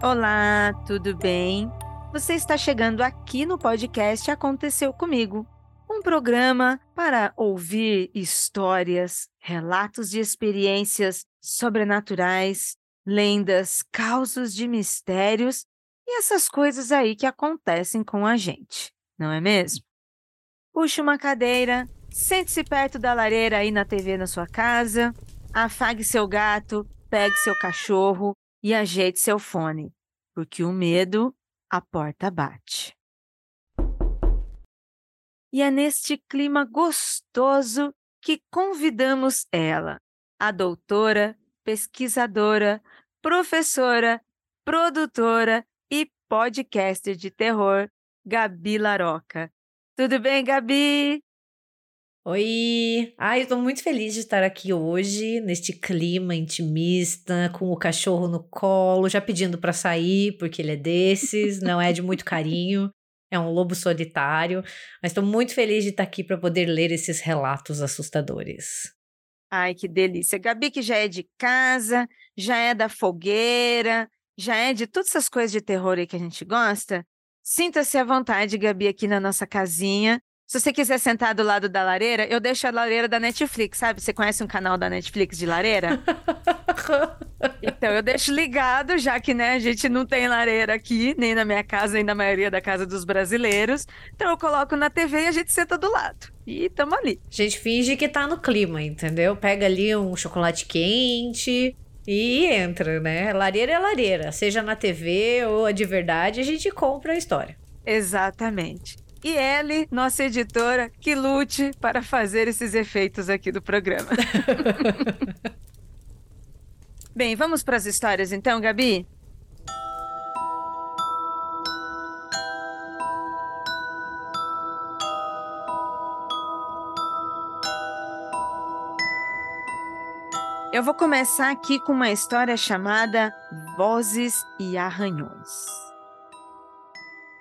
Olá, tudo bem? Você está chegando aqui no podcast Aconteceu Comigo, um programa para ouvir histórias, relatos de experiências sobrenaturais, lendas, causos de mistérios e essas coisas aí que acontecem com a gente, não é mesmo? Puxe uma cadeira, sente-se perto da lareira aí na TV na sua casa, afague seu gato, pegue seu cachorro e ajeite seu fone, porque o medo a porta bate. E é neste clima gostoso que convidamos ela, a doutora, pesquisadora, professora, produtora e podcaster de terror, Gabi Laroca. Tudo bem, Gabi? Oi! Ai, eu tô muito feliz de estar aqui hoje, neste clima intimista, com o cachorro no colo, já pedindo para sair, porque ele é desses, não é de muito carinho, é um lobo solitário, mas estou muito feliz de estar aqui para poder ler esses relatos assustadores. Ai, que delícia. Gabi, que já é de casa, já é da fogueira, já é de todas essas coisas de terror aí que a gente gosta. Sinta-se à vontade, Gabi, aqui na nossa casinha. Se você quiser sentar do lado da lareira, eu deixo a lareira da Netflix, sabe? Você conhece um canal da Netflix de lareira? então eu deixo ligado, já que né, a gente não tem lareira aqui, nem na minha casa, nem na maioria da casa dos brasileiros. Então eu coloco na TV e a gente senta do lado. E tamo ali. A gente finge que tá no clima, entendeu? Pega ali um chocolate quente, e entra, né? Lareira é lareira, seja na TV ou a de verdade, a gente compra a história. Exatamente e Ellie, nossa editora, que lute para fazer esses efeitos aqui do programa. Bem, vamos para as histórias então, Gabi? Eu vou começar aqui com uma história chamada Vozes e Arranhões.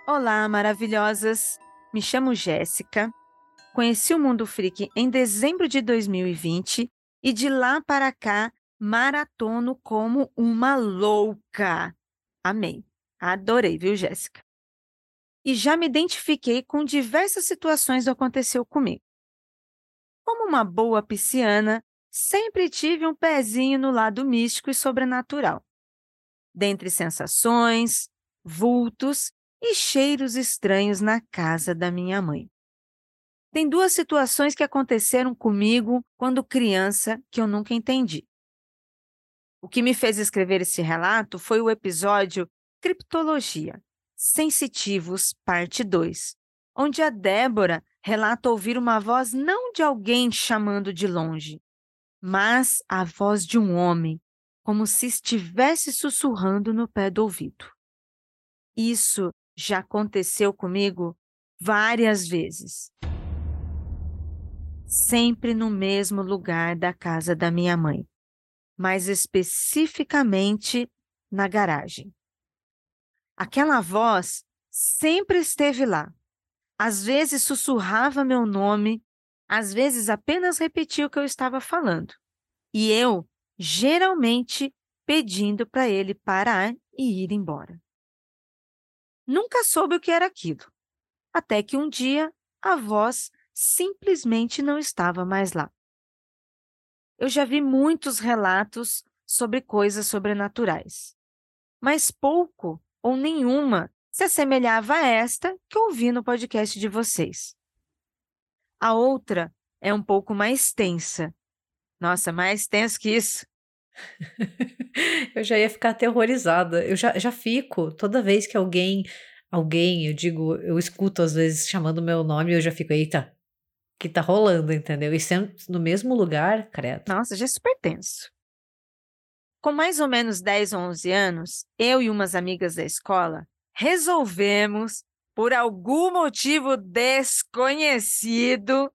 Olá, maravilhosas! Me chamo Jéssica. Conheci o Mundo Freak em dezembro de 2020 e de lá para cá maratono como uma louca. Amei. Adorei, viu, Jéssica? E já me identifiquei com diversas situações que aconteceu comigo. Como uma boa pisciana, sempre tive um pezinho no lado místico e sobrenatural. Dentre sensações, vultos e cheiros estranhos na casa da minha mãe. Tem duas situações que aconteceram comigo quando criança que eu nunca entendi. O que me fez escrever esse relato foi o episódio Criptologia Sensitivos, parte 2, onde a Débora relata ouvir uma voz não de alguém chamando de longe, mas a voz de um homem, como se estivesse sussurrando no pé do ouvido. Isso já aconteceu comigo várias vezes. Sempre no mesmo lugar da casa da minha mãe, mais especificamente na garagem. Aquela voz sempre esteve lá. Às vezes sussurrava meu nome, às vezes apenas repetia o que eu estava falando. E eu, geralmente, pedindo para ele parar e ir embora. Nunca soube o que era aquilo, até que um dia a voz simplesmente não estava mais lá. Eu já vi muitos relatos sobre coisas sobrenaturais, mas pouco ou nenhuma se assemelhava a esta que ouvi no podcast de vocês. A outra é um pouco mais tensa. Nossa, mais tenso que isso. eu já ia ficar aterrorizada. Eu já, já fico, toda vez que alguém, alguém, eu digo, eu escuto às vezes chamando meu nome, eu já fico, eita, que tá rolando, entendeu? E sendo no mesmo lugar, credo. Nossa, já é super tenso. Com mais ou menos 10 ou 11 anos, eu e umas amigas da escola resolvemos, por algum motivo desconhecido,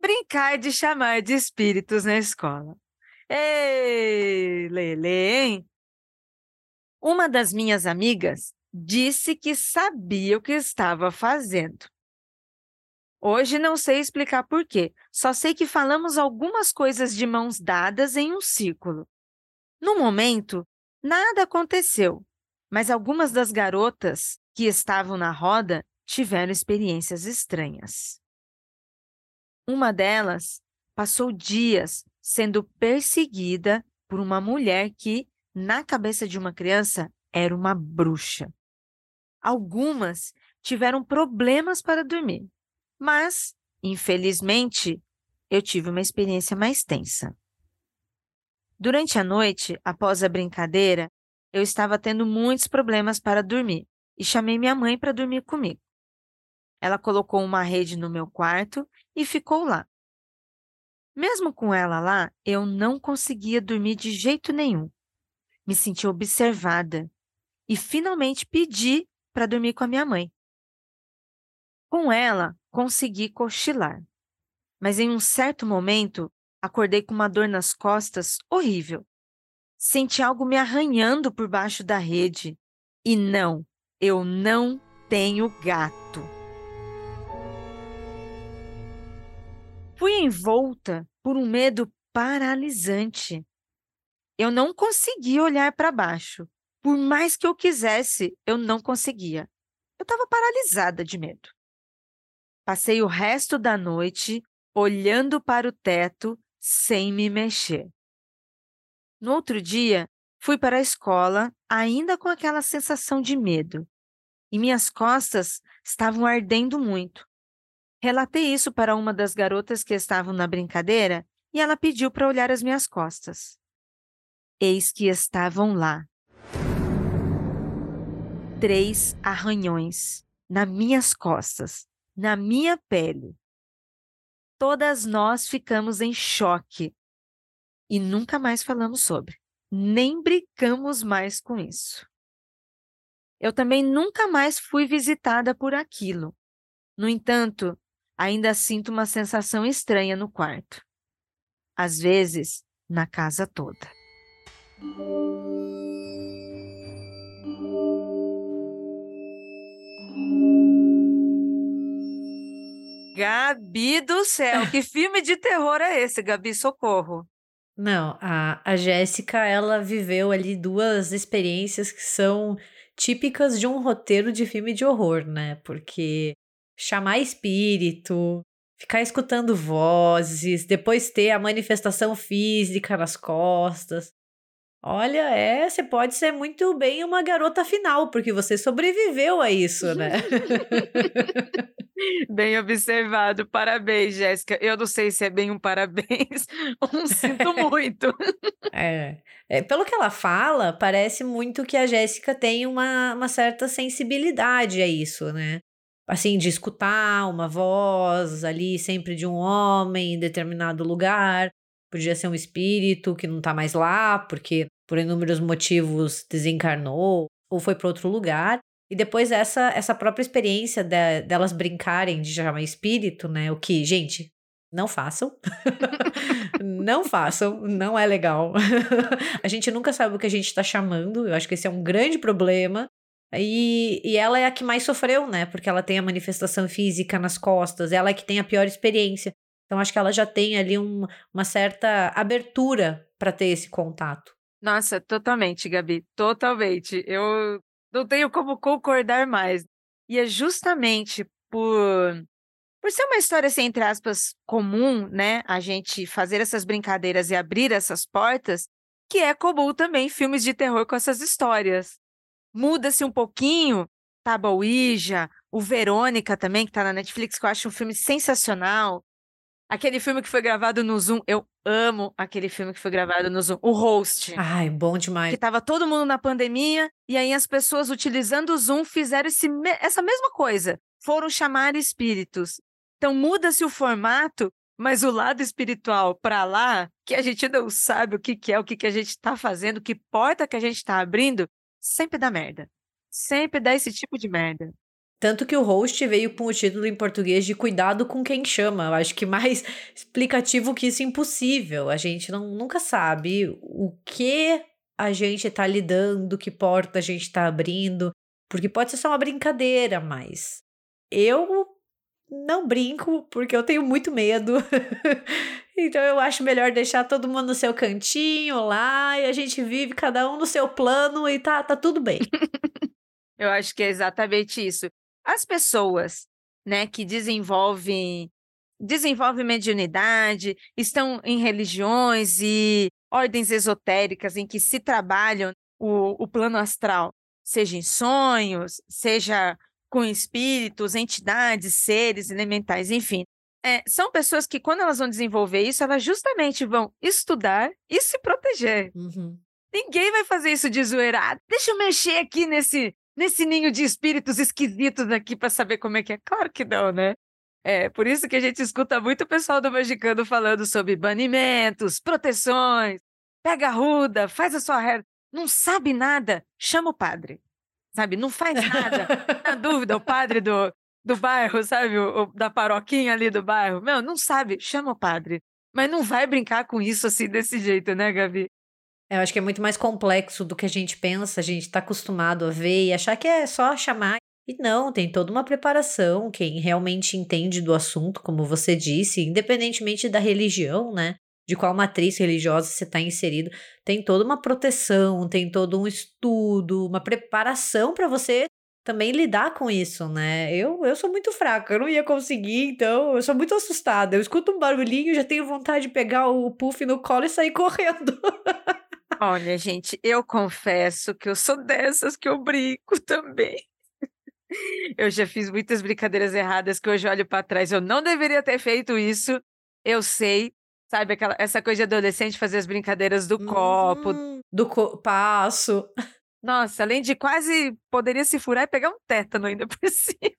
brincar de chamar de espíritos na escola. Ei, Lele, hein? Uma das minhas amigas disse que sabia o que estava fazendo. Hoje não sei explicar por quê, só sei que falamos algumas coisas de mãos dadas em um círculo. No momento, nada aconteceu, Mas algumas das garotas que estavam na roda tiveram experiências estranhas. Uma delas passou dias sendo perseguida por uma mulher que, na cabeça de uma criança, era uma bruxa. Algumas tiveram problemas para dormir, mas, infelizmente, eu tive uma experiência mais tensa. Durante a noite, após a brincadeira, eu estava tendo muitos problemas para dormir e chamei minha mãe para dormir comigo. Ela colocou uma rede no meu quarto e ficou lá. Mesmo com ela lá, eu não conseguia dormir de jeito nenhum. Me senti observada e finalmente pedi para dormir com a minha mãe. Com ela, consegui cochilar. Mas em um certo momento, acordei com uma dor nas costas horrível. Senti algo me arranhando por baixo da rede. E não, eu não tenho gato. Fui envolta por um medo paralisante. Eu não conseguia olhar para baixo. Por mais que eu quisesse, eu não conseguia. Eu estava paralisada de medo. Passei o resto da noite olhando para o teto sem me mexer. No outro dia, fui para a escola ainda com aquela sensação de medo, e minhas costas estavam ardendo muito. Relatei isso para uma das garotas que estavam na brincadeira e ela pediu para olhar as minhas costas. Eis que estavam lá. Três arranhões nas minhas costas, na minha pele. Todas nós ficamos em choque e nunca mais falamos sobre, nem brincamos mais com isso. Eu também nunca mais fui visitada por aquilo. No entanto, ainda sinto uma sensação estranha no quarto. Às vezes, na casa toda. Gabi do céu, que filme de terror é esse, Gabi? Socorro. Não, a, a Jéssica, ela viveu ali duas experiências que são típicas de um roteiro de filme de horror, né? Porque chamar espírito, ficar escutando vozes, depois ter a manifestação física nas costas. Olha, é, você pode ser muito bem uma garota final, porque você sobreviveu a isso, né? bem observado, parabéns, Jéssica. Eu não sei se é bem um parabéns ou um sinto muito. é, é, pelo que ela fala, parece muito que a Jéssica tem uma, uma certa sensibilidade a isso, né? Assim, de escutar uma voz ali, sempre de um homem em determinado lugar. Podia ser um espírito que não tá mais lá, porque por inúmeros motivos desencarnou ou foi para outro lugar. E depois essa essa própria experiência de, delas brincarem de chamar espírito, né? O que, gente, não façam. não façam, não é legal. a gente nunca sabe o que a gente está chamando. Eu acho que esse é um grande problema. E, e ela é a que mais sofreu, né? Porque ela tem a manifestação física nas costas, ela é que tem a pior experiência. Então, acho que ela já tem ali um, uma certa abertura para ter esse contato. Nossa, totalmente, Gabi, totalmente. Eu não tenho como concordar mais. E é justamente por, por ser uma história, assim, entre aspas, comum, né? A gente fazer essas brincadeiras e abrir essas portas, que é comum também filmes de terror com essas histórias. Muda-se um pouquinho, tá, Ouija, o Verônica também, que tá na Netflix, que eu acho um filme sensacional. Aquele filme que foi gravado no Zoom, eu amo aquele filme que foi gravado no Zoom, o Host. Ai, bom demais. Que tava todo mundo na pandemia e aí as pessoas utilizando o Zoom fizeram esse, essa mesma coisa, foram chamar espíritos. Então muda-se o formato, mas o lado espiritual para lá, que a gente não sabe o que, que é, o que, que a gente está fazendo, que porta que a gente está abrindo, sempre dá merda. Sempre dá esse tipo de merda. Tanto que o host veio com o título em português de Cuidado com quem chama. Eu acho que mais explicativo que isso é impossível. A gente não, nunca sabe o que a gente está lidando, que porta a gente está abrindo, porque pode ser só uma brincadeira, mas eu não brinco porque eu tenho muito medo. então eu acho melhor deixar todo mundo no seu cantinho lá e a gente vive cada um no seu plano e tá, tá tudo bem. eu acho que é exatamente isso. As pessoas, né, que desenvolvem desenvolvem mediunidade, estão em religiões e ordens esotéricas em que se trabalham o, o plano astral, seja em sonhos, seja com espíritos, entidades, seres elementais, enfim. É, são pessoas que, quando elas vão desenvolver isso, elas justamente vão estudar e se proteger. Uhum. Ninguém vai fazer isso de zoeira. Deixa eu mexer aqui nesse, nesse ninho de espíritos esquisitos aqui para saber como é que é. Claro que não, né? É por isso que a gente escuta muito o pessoal do Magicando falando sobre banimentos, proteções, pega a ruda, faz a sua regra. Não sabe nada, chama o padre sabe? Não faz nada. Na dúvida, o padre do, do bairro, sabe? O, da paroquinha ali do bairro. Meu, não sabe, chama o padre. Mas não vai brincar com isso assim desse jeito, né, Gabi? Eu acho que é muito mais complexo do que a gente pensa, a gente está acostumado a ver e achar que é só chamar. E não, tem toda uma preparação. Quem realmente entende do assunto, como você disse, independentemente da religião, né? De qual matriz religiosa você está inserido, tem toda uma proteção, tem todo um estudo, uma preparação para você também lidar com isso, né? Eu, eu sou muito fraca, eu não ia conseguir, então eu sou muito assustada. Eu escuto um barulhinho, já tenho vontade de pegar o puff no colo e sair correndo. Olha, gente, eu confesso que eu sou dessas que eu brinco também. Eu já fiz muitas brincadeiras erradas que hoje olho para trás. Eu não deveria ter feito isso. Eu sei, Sabe, aquela, essa coisa de adolescente fazer as brincadeiras do copo. Hum, do co passo. Nossa, além de quase poderia se furar e pegar um tétano ainda por cima.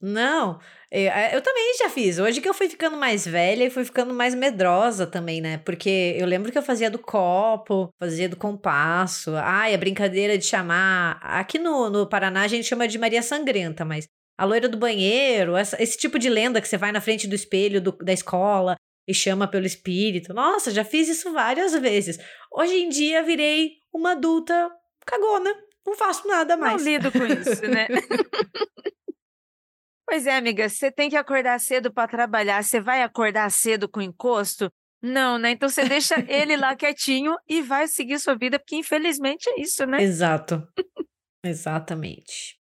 Não, eu, é, eu, também já fiz. Hoje que eu fui ficando mais velha e fui ficando mais medrosa também, né? Porque eu lembro que eu fazia do copo, fazia do compasso. Ai, a brincadeira de chamar. Aqui no, no Paraná a gente chama de Maria Sangrenta, mas a loira do banheiro, essa, esse tipo de lenda que você vai na frente do espelho do, da escola e chama pelo espírito. Nossa, já fiz isso várias vezes. Hoje em dia virei uma adulta cagona. Não faço nada mais. Não lido com isso, né? pois é, amiga, você tem que acordar cedo para trabalhar. Você vai acordar cedo com encosto? Não, né? Então você deixa ele lá quietinho e vai seguir sua vida, porque infelizmente é isso, né? Exato. Exatamente.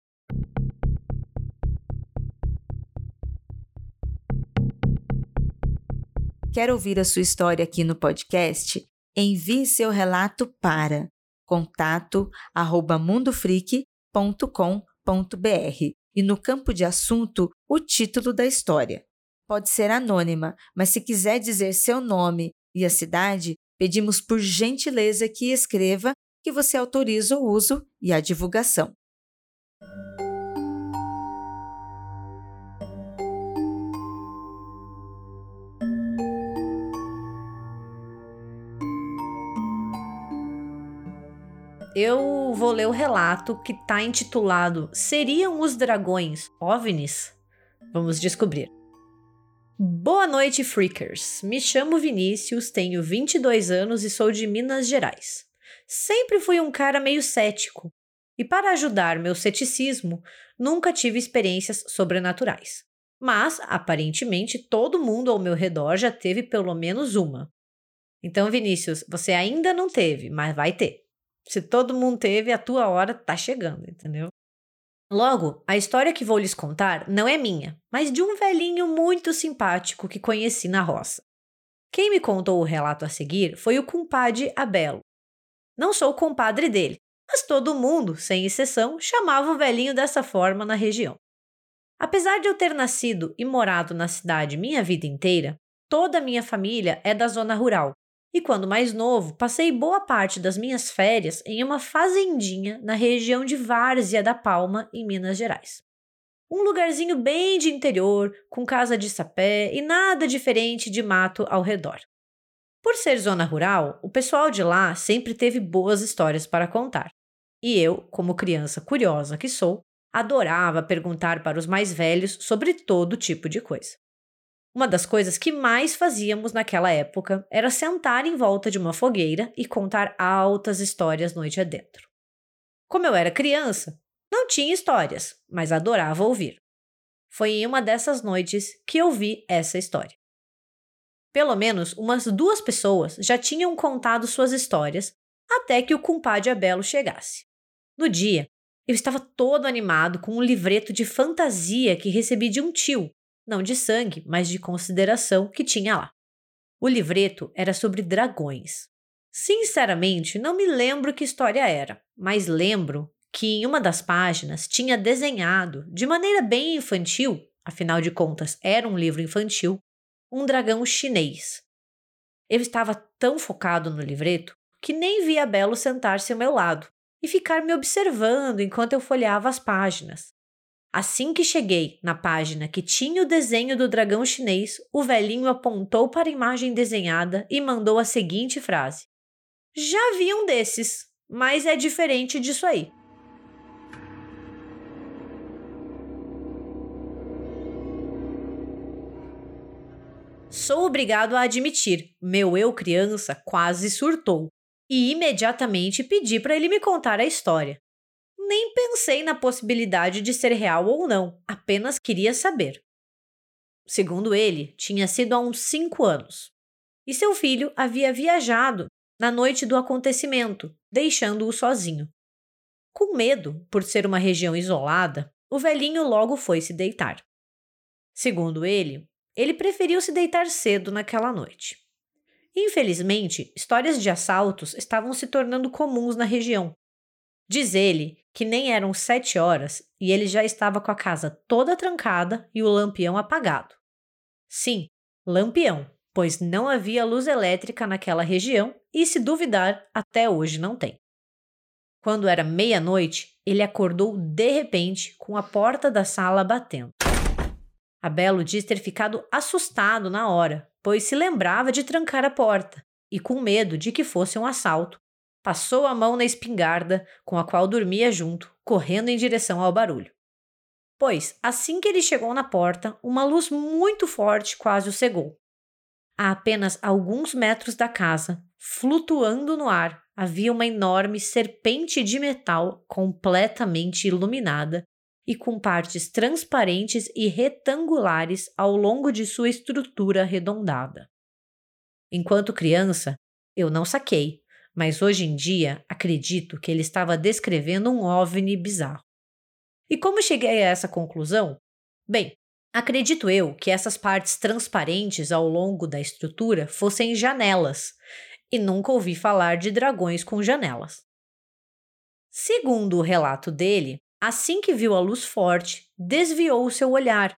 Quer ouvir a sua história aqui no podcast? Envie seu relato para contato@mundofreak.com.br e no campo de assunto o título da história. Pode ser anônima, mas se quiser dizer seu nome e a cidade, pedimos por gentileza que escreva que você autoriza o uso e a divulgação. Eu vou ler o relato que está intitulado Seriam os dragões OVNIs? Vamos descobrir. Boa noite, freakers. Me chamo Vinícius, tenho 22 anos e sou de Minas Gerais. Sempre fui um cara meio cético, e para ajudar meu ceticismo, nunca tive experiências sobrenaturais. Mas, aparentemente, todo mundo ao meu redor já teve pelo menos uma. Então, Vinícius, você ainda não teve, mas vai ter. Se todo mundo teve, a tua hora tá chegando, entendeu? Logo, a história que vou lhes contar não é minha, mas de um velhinho muito simpático que conheci na roça. Quem me contou o relato a seguir foi o compadre Abelo. Não sou o compadre dele, mas todo mundo, sem exceção, chamava o velhinho dessa forma na região. Apesar de eu ter nascido e morado na cidade minha vida inteira, toda a minha família é da zona rural e quando mais novo, passei boa parte das minhas férias em uma fazendinha na região de Várzea da Palma, em Minas Gerais. Um lugarzinho bem de interior, com casa de sapé e nada diferente de mato ao redor. Por ser zona rural, o pessoal de lá sempre teve boas histórias para contar. E eu, como criança curiosa que sou, adorava perguntar para os mais velhos sobre todo tipo de coisa. Uma das coisas que mais fazíamos naquela época era sentar em volta de uma fogueira e contar altas histórias noite adentro. Como eu era criança, não tinha histórias, mas adorava ouvir. Foi em uma dessas noites que eu vi essa história. Pelo menos umas duas pessoas já tinham contado suas histórias até que o compadre Abelo chegasse. No dia, eu estava todo animado com um livreto de fantasia que recebi de um tio, não de sangue, mas de consideração que tinha lá. O livreto era sobre dragões. Sinceramente, não me lembro que história era, mas lembro que em uma das páginas tinha desenhado, de maneira bem infantil, afinal de contas era um livro infantil, um dragão chinês. Eu estava tão focado no livreto que nem vi a Belo sentar-se ao meu lado e ficar me observando enquanto eu folheava as páginas. Assim que cheguei na página que tinha o desenho do dragão chinês, o velhinho apontou para a imagem desenhada e mandou a seguinte frase: Já vi um desses, mas é diferente disso aí. Sou obrigado a admitir, meu eu criança quase surtou e imediatamente pedi para ele me contar a história. Nem pensei na possibilidade de ser real ou não, apenas queria saber. Segundo ele, tinha sido há uns cinco anos. E seu filho havia viajado na noite do acontecimento, deixando-o sozinho. Com medo, por ser uma região isolada, o velhinho logo foi se deitar. Segundo ele, ele preferiu se deitar cedo naquela noite. Infelizmente, histórias de assaltos estavam se tornando comuns na região. Diz ele que nem eram sete horas e ele já estava com a casa toda trancada e o lampião apagado. Sim, lampião, pois não havia luz elétrica naquela região e, se duvidar, até hoje não tem. Quando era meia-noite, ele acordou de repente com a porta da sala batendo. Abelo diz ter ficado assustado na hora, pois se lembrava de trancar a porta e, com medo de que fosse um assalto, passou a mão na espingarda com a qual dormia junto, correndo em direção ao barulho. Pois, assim que ele chegou na porta, uma luz muito forte quase o cegou. A apenas alguns metros da casa, flutuando no ar, havia uma enorme serpente de metal completamente iluminada e com partes transparentes e retangulares ao longo de sua estrutura arredondada. Enquanto criança, eu não saquei, mas hoje em dia acredito que ele estava descrevendo um OVNI bizarro. E como cheguei a essa conclusão? Bem, acredito eu que essas partes transparentes ao longo da estrutura fossem janelas, e nunca ouvi falar de dragões com janelas. Segundo o relato dele, Assim que viu a luz forte, desviou seu olhar,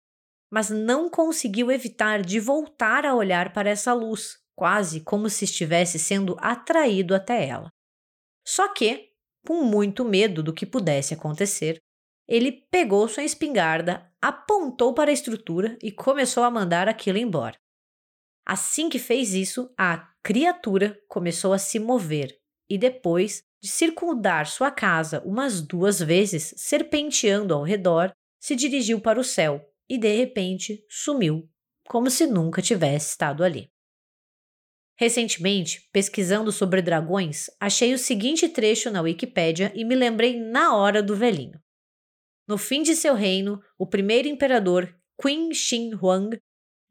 mas não conseguiu evitar de voltar a olhar para essa luz, quase como se estivesse sendo atraído até ela. Só que, com muito medo do que pudesse acontecer, ele pegou sua espingarda, apontou para a estrutura e começou a mandar aquilo embora. Assim que fez isso, a criatura começou a se mover e depois de circundar sua casa umas duas vezes, serpenteando ao redor, se dirigiu para o céu e de repente sumiu, como se nunca tivesse estado ali. Recentemente, pesquisando sobre dragões, achei o seguinte trecho na Wikipédia e me lembrei na hora do velhinho. No fim de seu reino, o primeiro imperador, Qin Shi Huang,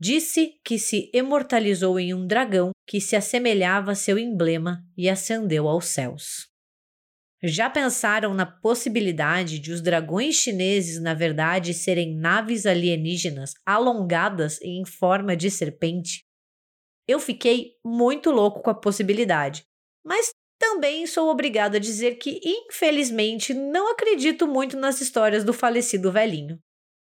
disse que se imortalizou em um dragão que se assemelhava a seu emblema e ascendeu aos céus. Já pensaram na possibilidade de os dragões chineses, na verdade, serem naves alienígenas alongadas e em forma de serpente? Eu fiquei muito louco com a possibilidade, mas também sou obrigado a dizer que, infelizmente, não acredito muito nas histórias do falecido velhinho.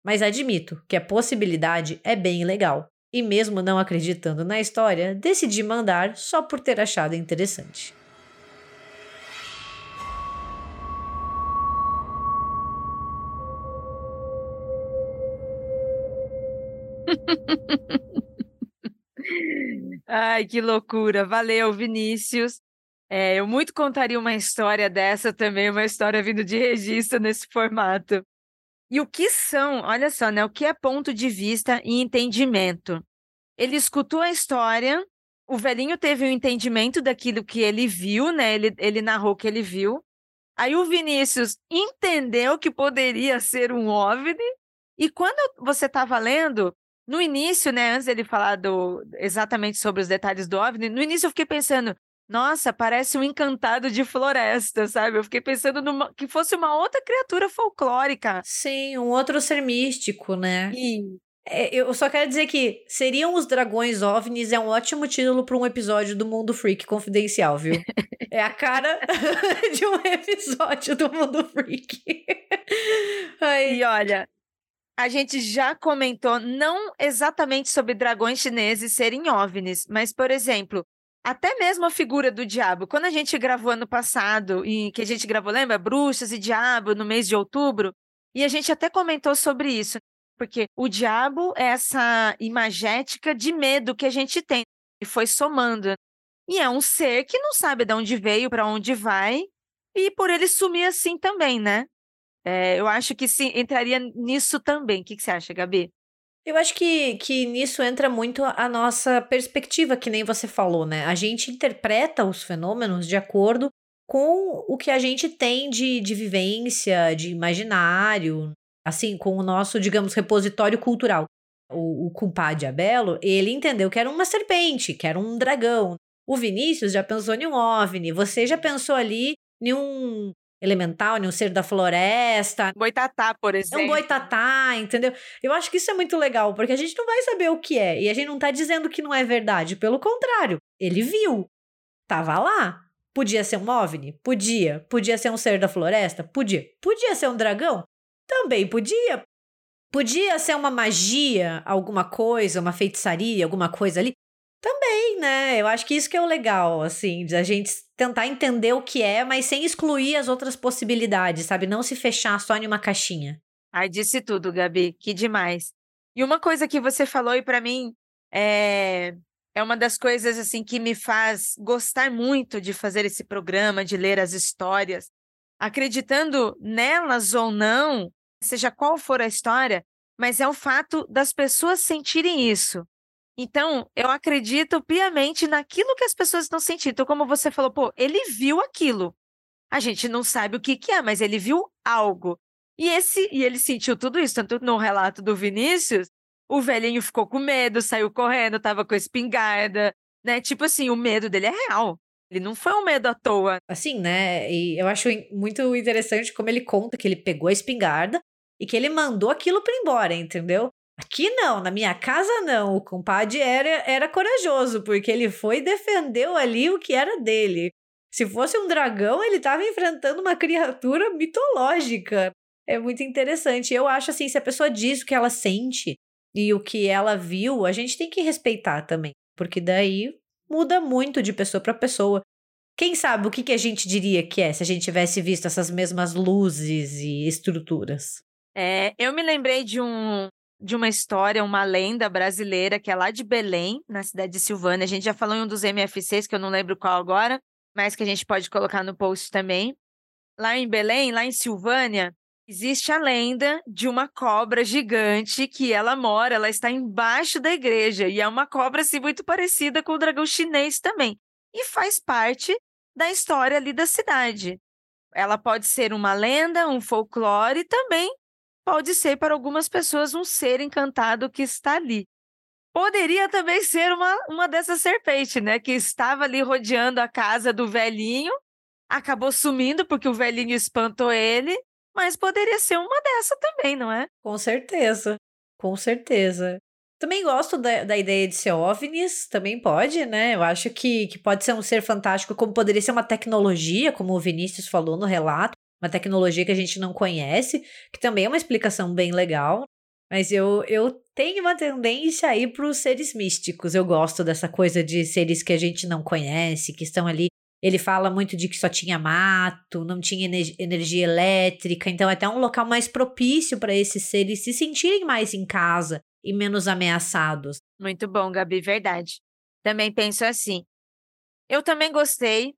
Mas admito que a possibilidade é bem legal, e mesmo não acreditando na história, decidi mandar só por ter achado interessante. Ai, que loucura. Valeu, Vinícius. É, eu muito contaria uma história dessa também, uma história vindo de registro nesse formato. E o que são, olha só, né? O que é ponto de vista e entendimento? Ele escutou a história, o velhinho teve um entendimento daquilo que ele viu, né? Ele, ele narrou o que ele viu. Aí o Vinícius entendeu que poderia ser um OVNI E quando você estava lendo, no início, né, antes dele falar do, exatamente sobre os detalhes do OVNI, no início eu fiquei pensando, nossa, parece um encantado de floresta, sabe? Eu fiquei pensando numa, que fosse uma outra criatura folclórica. Sim, um outro ser místico, né? E É, eu só quero dizer que seriam os dragões OVNIs é um ótimo título para um episódio do Mundo Freak Confidencial, viu? É a cara de um episódio do Mundo Freak. Ai, E olha, a gente já comentou não exatamente sobre dragões chineses serem OVNIs, mas, por exemplo, até mesmo a figura do diabo. Quando a gente gravou ano passado, e que a gente gravou, lembra? Bruxas e Diabo, no mês de outubro, e a gente até comentou sobre isso, porque o diabo é essa imagética de medo que a gente tem, e foi somando. E é um ser que não sabe de onde veio, para onde vai, e por ele sumir assim também, né? É, eu acho que sim, entraria nisso também. O que, que você acha, Gabi? Eu acho que, que nisso entra muito a nossa perspectiva, que nem você falou, né? A gente interpreta os fenômenos de acordo com o que a gente tem de, de vivência, de imaginário, assim, com o nosso, digamos, repositório cultural. O, o compadre Abelo, ele entendeu que era uma serpente, que era um dragão. O Vinícius já pensou em um OVNI, você já pensou ali em um elemental, em um ser da floresta, Boitatá, por é exemplo. um boitatá, entendeu? Eu acho que isso é muito legal, porque a gente não vai saber o que é. E a gente não tá dizendo que não é verdade. Pelo contrário, ele viu. Tava lá. Podia ser um OVNI? Podia. Podia ser um ser da floresta? Podia. Podia ser um dragão? Também podia. Podia ser uma magia, alguma coisa, uma feitiçaria, alguma coisa ali? Também, né? Eu acho que isso que é o legal, assim, de a gente tentar entender o que é, mas sem excluir as outras possibilidades, sabe? Não se fechar só em uma caixinha. Ai, disse tudo, Gabi. Que demais. E uma coisa que você falou e para mim é é uma das coisas assim que me faz gostar muito de fazer esse programa, de ler as histórias, acreditando nelas ou não, seja qual for a história, mas é o fato das pessoas sentirem isso. Então, eu acredito piamente naquilo que as pessoas estão sentindo. Então, como você falou, pô, ele viu aquilo. A gente não sabe o que, que é, mas ele viu algo. E esse e ele sentiu tudo isso, tanto no relato do Vinícius, o velhinho ficou com medo, saiu correndo, tava com a espingarda, né? Tipo assim, o medo dele é real. Ele não foi um medo à toa. Assim, né? E eu acho muito interessante como ele conta que ele pegou a espingarda e que ele mandou aquilo ir embora, entendeu? Aqui não, na minha casa não. O compadre era, era corajoso, porque ele foi e defendeu ali o que era dele. Se fosse um dragão, ele estava enfrentando uma criatura mitológica. É muito interessante. Eu acho assim, se a pessoa diz o que ela sente e o que ela viu, a gente tem que respeitar também, porque daí muda muito de pessoa para pessoa. Quem sabe o que, que a gente diria que é se a gente tivesse visto essas mesmas luzes e estruturas? É, eu me lembrei de um de uma história, uma lenda brasileira que é lá de Belém, na cidade de Silvânia. A gente já falou em um dos MFCs, que eu não lembro qual agora, mas que a gente pode colocar no post também. Lá em Belém, lá em Silvânia, existe a lenda de uma cobra gigante que ela mora, ela está embaixo da igreja e é uma cobra assim muito parecida com o dragão chinês também. E faz parte da história ali da cidade. Ela pode ser uma lenda, um folclore e também pode ser para algumas pessoas um ser encantado que está ali. Poderia também ser uma, uma dessas serpentes, né? Que estava ali rodeando a casa do velhinho, acabou sumindo porque o velhinho espantou ele, mas poderia ser uma dessa também, não é? Com certeza, com certeza. Também gosto da, da ideia de ser OVNIs, também pode, né? Eu acho que, que pode ser um ser fantástico, como poderia ser uma tecnologia, como o Vinícius falou no relato, uma tecnologia que a gente não conhece, que também é uma explicação bem legal. Mas eu, eu tenho uma tendência a ir para os seres místicos. Eu gosto dessa coisa de seres que a gente não conhece, que estão ali. Ele fala muito de que só tinha mato, não tinha ener- energia elétrica, então é até um local mais propício para esses seres se sentirem mais em casa e menos ameaçados. Muito bom, Gabi, verdade. Também penso assim. Eu também gostei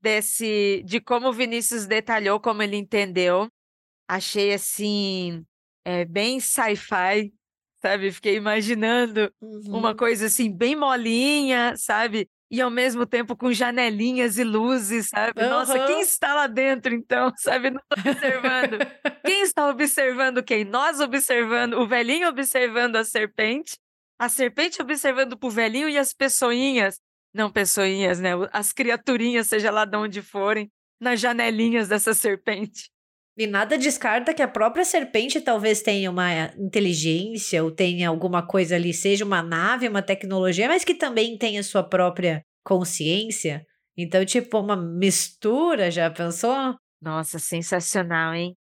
desse de como o Vinícius detalhou, como ele entendeu. Achei assim, é, bem sci-fi, sabe? Fiquei imaginando uma Uhum. coisa assim bem molinha, sabe? e ao mesmo tempo com janelinhas e luzes, sabe? Uhum. Nossa, quem está lá dentro então, sabe? Não observando. quem está observando quem? Nós observando, o velhinho observando a serpente, a serpente observando pro velhinho e as pessoinhas, não pessoinhas, né? As criaturinhas, seja lá de onde forem, nas janelinhas dessa serpente. E nada descarta que a própria serpente talvez tenha uma inteligência ou tenha alguma coisa ali, seja uma nave, uma tecnologia, mas que também tenha sua própria consciência. Então, tipo, uma mistura, já pensou? Nossa, sensacional, hein?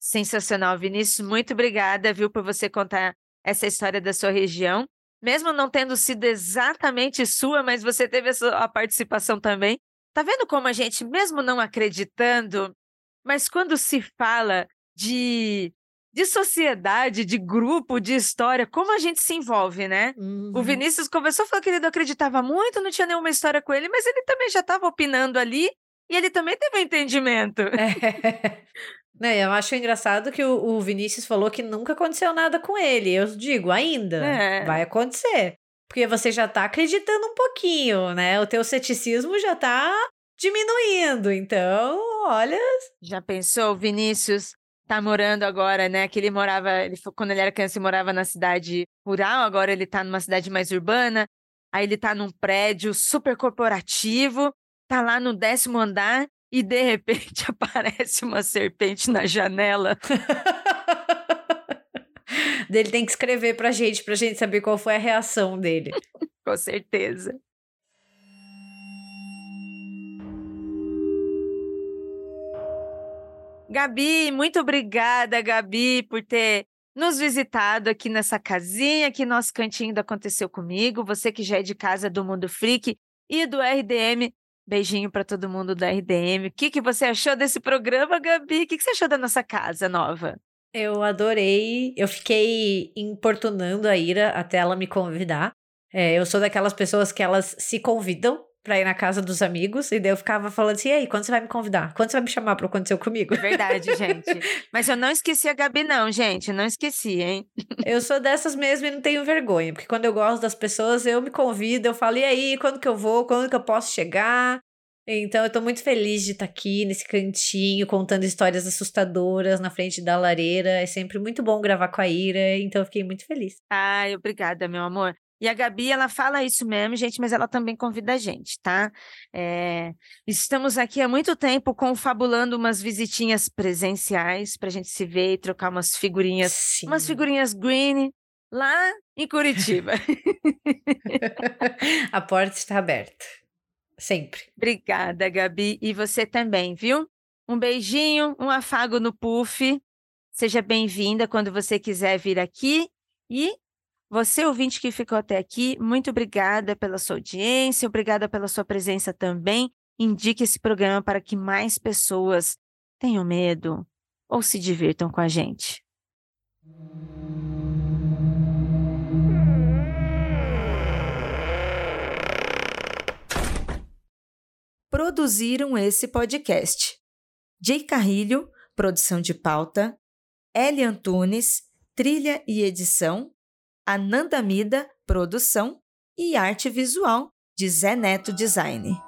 Sensacional, Vinícius. Muito obrigada, viu, por você contar essa história da sua região. Mesmo não tendo sido exatamente sua, mas você teve a, sua, a participação também. Tá vendo como a gente, mesmo não acreditando, mas quando se fala de, de sociedade, de grupo, de história, como a gente se envolve, né? Uhum. O Vinícius conversou, falou que ele não acreditava muito, não tinha nenhuma história com ele, mas ele também já estava opinando ali e ele também teve um entendimento. É. Não, eu acho engraçado que o, o, Vinícius falou que nunca aconteceu nada com ele. Eu digo, ainda é. vai acontecer. Porque você já tá acreditando um pouquinho, né? O teu ceticismo já tá diminuindo. Então, olha. Já pensou, Vinícius tá morando agora, né? Que ele morava, ele, quando ele era criança, ele morava na cidade rural, agora ele tá numa cidade mais urbana. Aí ele tá num prédio super corporativo, tá lá no décimo andar e de repente aparece uma serpente na janela. dele tem que escrever pra gente, pra gente saber qual foi a reação dele. Com certeza. Gabi, muito obrigada, Gabi, por ter nos visitado aqui nessa casinha, aqui nosso cantinho do Aconteceu Comigo. Você que já é de casa do Mundo Freak e do RDM, beijinho para todo mundo do RDM. O que, que você achou desse programa, Gabi? O que, que você achou da nossa casa nova? Eu adorei. Eu fiquei importunando a Ira até ela me convidar. É, eu sou daquelas pessoas que elas se convidam pra ir na casa dos amigos, e daí eu ficava falando assim, e aí, quando você vai me convidar? Quando você vai me chamar pra acontecer comigo? É verdade, gente. Mas eu não esqueci a Gabi não, gente, não esqueci, hein? eu sou dessas mesmo e não tenho vergonha, porque quando eu gosto das pessoas, eu me convido, eu falo, e aí, quando que eu vou? Quando que eu posso chegar? Então, eu tô muito feliz de estar tá aqui nesse cantinho, contando histórias assustadoras na frente da lareira. É sempre muito bom gravar com a Ira, então eu fiquei muito feliz. Ai, obrigada, meu amor. E a Gabi, ela fala isso mesmo, gente, mas ela também convida a gente, tá? É, estamos aqui há muito tempo confabulando umas visitinhas presenciais para a gente se ver e trocar umas figurinhas, Sim. umas figurinhas green lá em Curitiba. a porta está aberta, sempre. Obrigada, Gabi, e você também, viu? Um beijinho, um afago no puff. Seja bem-vinda quando você quiser vir aqui e você, ouvinte que ficou até aqui, muito obrigada pela sua audiência, obrigada pela sua presença também. Indique esse programa para que mais pessoas tenham medo ou se divirtam com a gente. Produziram esse podcast. Jay Carrilho, produção de pauta, Eli Antunes, trilha e edição, Ananda Mida, produção e arte visual de Zé Neto Design.